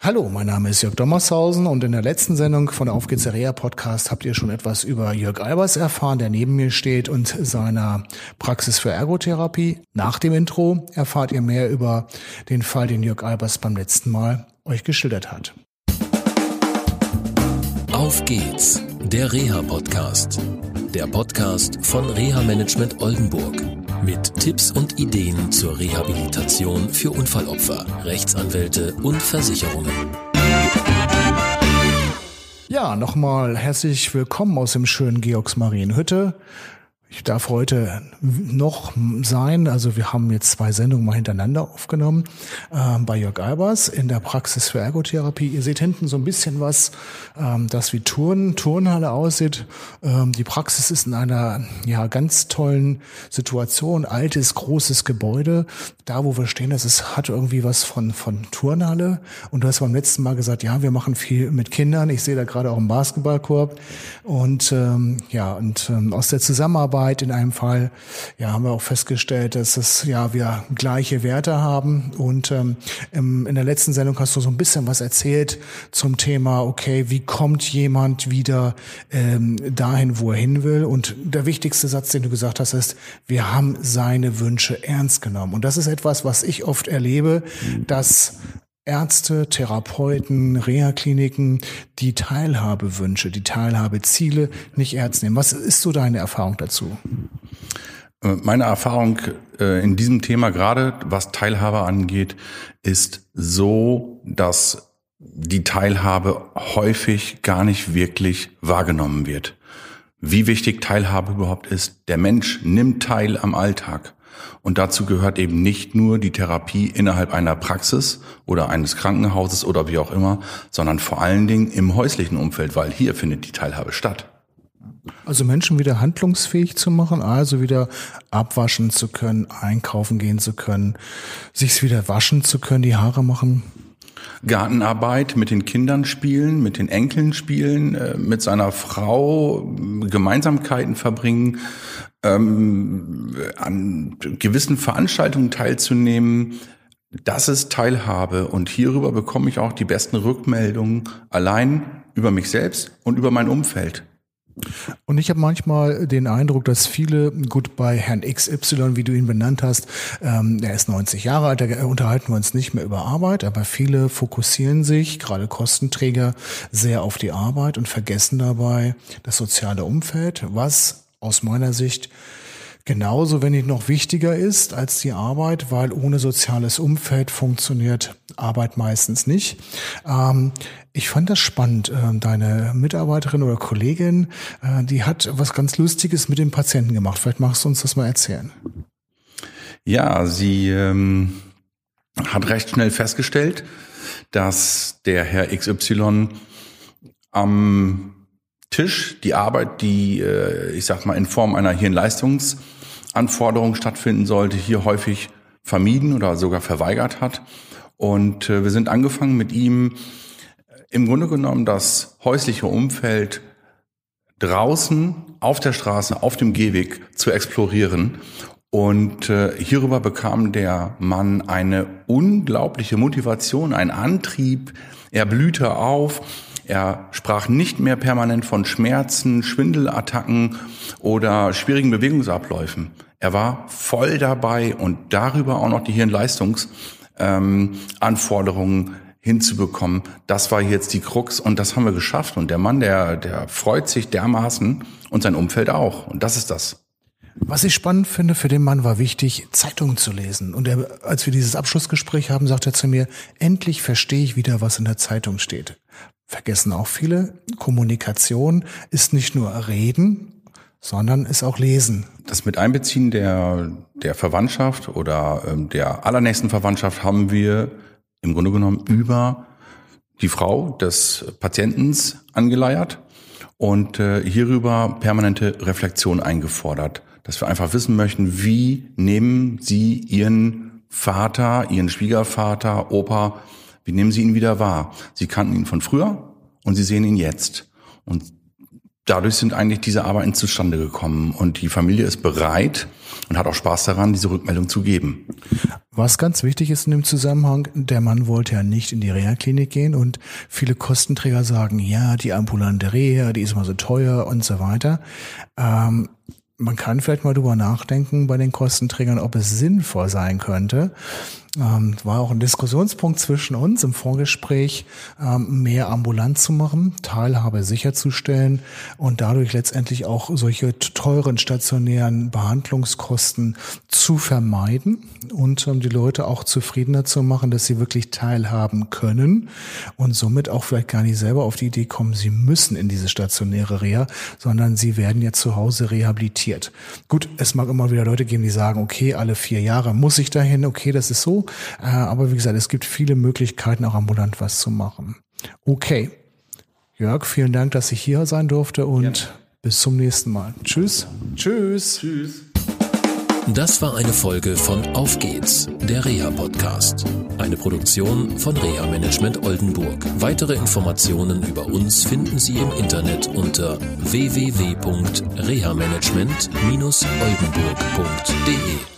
Hallo, mein Name ist Jörg Dommershausen und in der letzten Sendung von der Auf geht's Rea Podcast habt ihr schon etwas über Jörg Albers erfahren, der neben mir steht und seiner Praxis für Ergotherapie. Nach dem Intro erfahrt ihr mehr über den Fall, den Jörg Albers beim letzten Mal euch geschildert hat. Auf geht's, der Reha Podcast. Der Podcast von Reha Management Oldenburg mit Tipps und Ideen zur Rehabilitation für Unfallopfer, Rechtsanwälte und Versicherungen. Ja, nochmal herzlich willkommen aus dem schönen Georgsmarienhütte. Ich darf heute noch sein, also wir haben jetzt zwei Sendungen mal hintereinander aufgenommen ähm, bei Jörg Albers in der Praxis für Ergotherapie. Ihr seht hinten so ein bisschen was, ähm, das wie Turn, Turnhalle aussieht. Ähm, die Praxis ist in einer ja ganz tollen Situation, altes, großes Gebäude. Da, wo wir stehen, das ist, hat irgendwie was von, von Turnhalle. Und du hast beim letzten Mal gesagt, ja, wir machen viel mit Kindern. Ich sehe da gerade auch einen Basketballkorb. Und ähm, ja, und ähm, aus der Zusammenarbeit Arbeit in einem Fall, ja, haben wir auch festgestellt, dass es ja wir gleiche Werte haben. Und ähm, in der letzten Sendung hast du so ein bisschen was erzählt zum Thema, okay, wie kommt jemand wieder ähm, dahin, wo er hin will? Und der wichtigste Satz, den du gesagt hast, ist, wir haben seine Wünsche ernst genommen. Und das ist etwas, was ich oft erlebe, dass Ärzte, Therapeuten, Reha-Kliniken die Teilhabewünsche, die Teilhabeziele nicht ernst nehmen. Was ist so deine Erfahrung dazu? Äh, meine Erfahrung äh, in diesem Thema, gerade was Teilhabe angeht, ist so, dass die Teilhabe häufig gar nicht wirklich wahrgenommen wird. Wie wichtig Teilhabe überhaupt ist. Der Mensch nimmt teil am Alltag. Und dazu gehört eben nicht nur die Therapie innerhalb einer Praxis oder eines Krankenhauses oder wie auch immer, sondern vor allen Dingen im häuslichen Umfeld, weil hier findet die Teilhabe statt. Also Menschen wieder handlungsfähig zu machen, also wieder abwaschen zu können, einkaufen gehen zu können, sich wieder waschen zu können, die Haare machen. Gartenarbeit, mit den Kindern spielen, mit den Enkeln spielen, äh, mit seiner Frau Gemeinsamkeiten verbringen, ähm, an gewissen Veranstaltungen teilzunehmen, das ist Teilhabe und hierüber bekomme ich auch die besten Rückmeldungen allein über mich selbst und über mein Umfeld. Und ich habe manchmal den Eindruck, dass viele, gut bei Herrn XY, wie du ihn benannt hast, ähm, er ist 90 Jahre alt, da unterhalten wir uns nicht mehr über Arbeit, aber viele fokussieren sich, gerade Kostenträger, sehr auf die Arbeit und vergessen dabei das soziale Umfeld, was aus meiner Sicht genauso, wenn nicht noch wichtiger ist als die Arbeit, weil ohne soziales Umfeld funktioniert Arbeit meistens nicht. Ähm, ich fand das spannend. Äh, deine Mitarbeiterin oder Kollegin, äh, die hat was ganz Lustiges mit dem Patienten gemacht. Vielleicht magst du uns das mal erzählen. Ja, sie ähm, hat recht schnell festgestellt, dass der Herr XY am Tisch die Arbeit, die, äh, ich sag mal, in Form einer Hirnleistungsanforderung stattfinden sollte, hier häufig vermieden oder sogar verweigert hat. Und äh, wir sind angefangen mit ihm im Grunde genommen das häusliche Umfeld draußen auf der Straße, auf dem Gehweg zu explorieren. Und äh, hierüber bekam der Mann eine unglaubliche Motivation, einen Antrieb. Er blühte auf er sprach nicht mehr permanent von Schmerzen, Schwindelattacken oder schwierigen Bewegungsabläufen. Er war voll dabei und darüber auch noch die Hirnleistungsanforderungen ähm, hinzubekommen. Das war jetzt die Krux und das haben wir geschafft. Und der Mann, der, der freut sich dermaßen und sein Umfeld auch. Und das ist das. Was ich spannend finde, für den Mann war wichtig, Zeitungen zu lesen. Und er, als wir dieses Abschlussgespräch haben, sagt er zu mir, endlich verstehe ich wieder, was in der Zeitung steht vergessen auch viele, Kommunikation ist nicht nur Reden, sondern ist auch Lesen. Das mit Einbeziehen der, der Verwandtschaft oder ähm, der allernächsten Verwandtschaft haben wir im Grunde genommen über die Frau des Patientens angeleiert und äh, hierüber permanente Reflexion eingefordert, dass wir einfach wissen möchten, wie nehmen Sie Ihren Vater, Ihren Schwiegervater, Opa wie nehmen Sie ihn wieder wahr? Sie kannten ihn von früher und Sie sehen ihn jetzt. Und dadurch sind eigentlich diese Arbeiten zustande gekommen und die Familie ist bereit und hat auch Spaß daran, diese Rückmeldung zu geben. Was ganz wichtig ist in dem Zusammenhang, der Mann wollte ja nicht in die Reha-Klinik gehen und viele Kostenträger sagen, ja, die ambulante Reha, die ist immer so teuer und so weiter. Ähm, man kann vielleicht mal drüber nachdenken bei den Kostenträgern, ob es sinnvoll sein könnte, ähm, war auch ein Diskussionspunkt zwischen uns im Vorgespräch, ähm, mehr ambulant zu machen, Teilhabe sicherzustellen und dadurch letztendlich auch solche teuren stationären Behandlungskosten zu vermeiden und ähm, die Leute auch zufriedener zu machen, dass sie wirklich teilhaben können und somit auch vielleicht gar nicht selber auf die Idee kommen, sie müssen in diese stationäre Reha, sondern sie werden jetzt zu Hause rehabilitiert. Gut, es mag immer wieder Leute geben, die sagen, okay, alle vier Jahre muss ich dahin, okay, das ist so, aber wie gesagt, es gibt viele Möglichkeiten, auch ambulant was zu machen. Okay. Jörg, vielen Dank, dass ich hier sein durfte und Gerne. bis zum nächsten Mal. Tschüss. Tschüss. Tschüss. Das war eine Folge von Auf geht's, der Reha-Podcast. Eine Produktion von Reha Management Oldenburg. Weitere Informationen über uns finden Sie im Internet unter www.rehamanagement-oldenburg.de.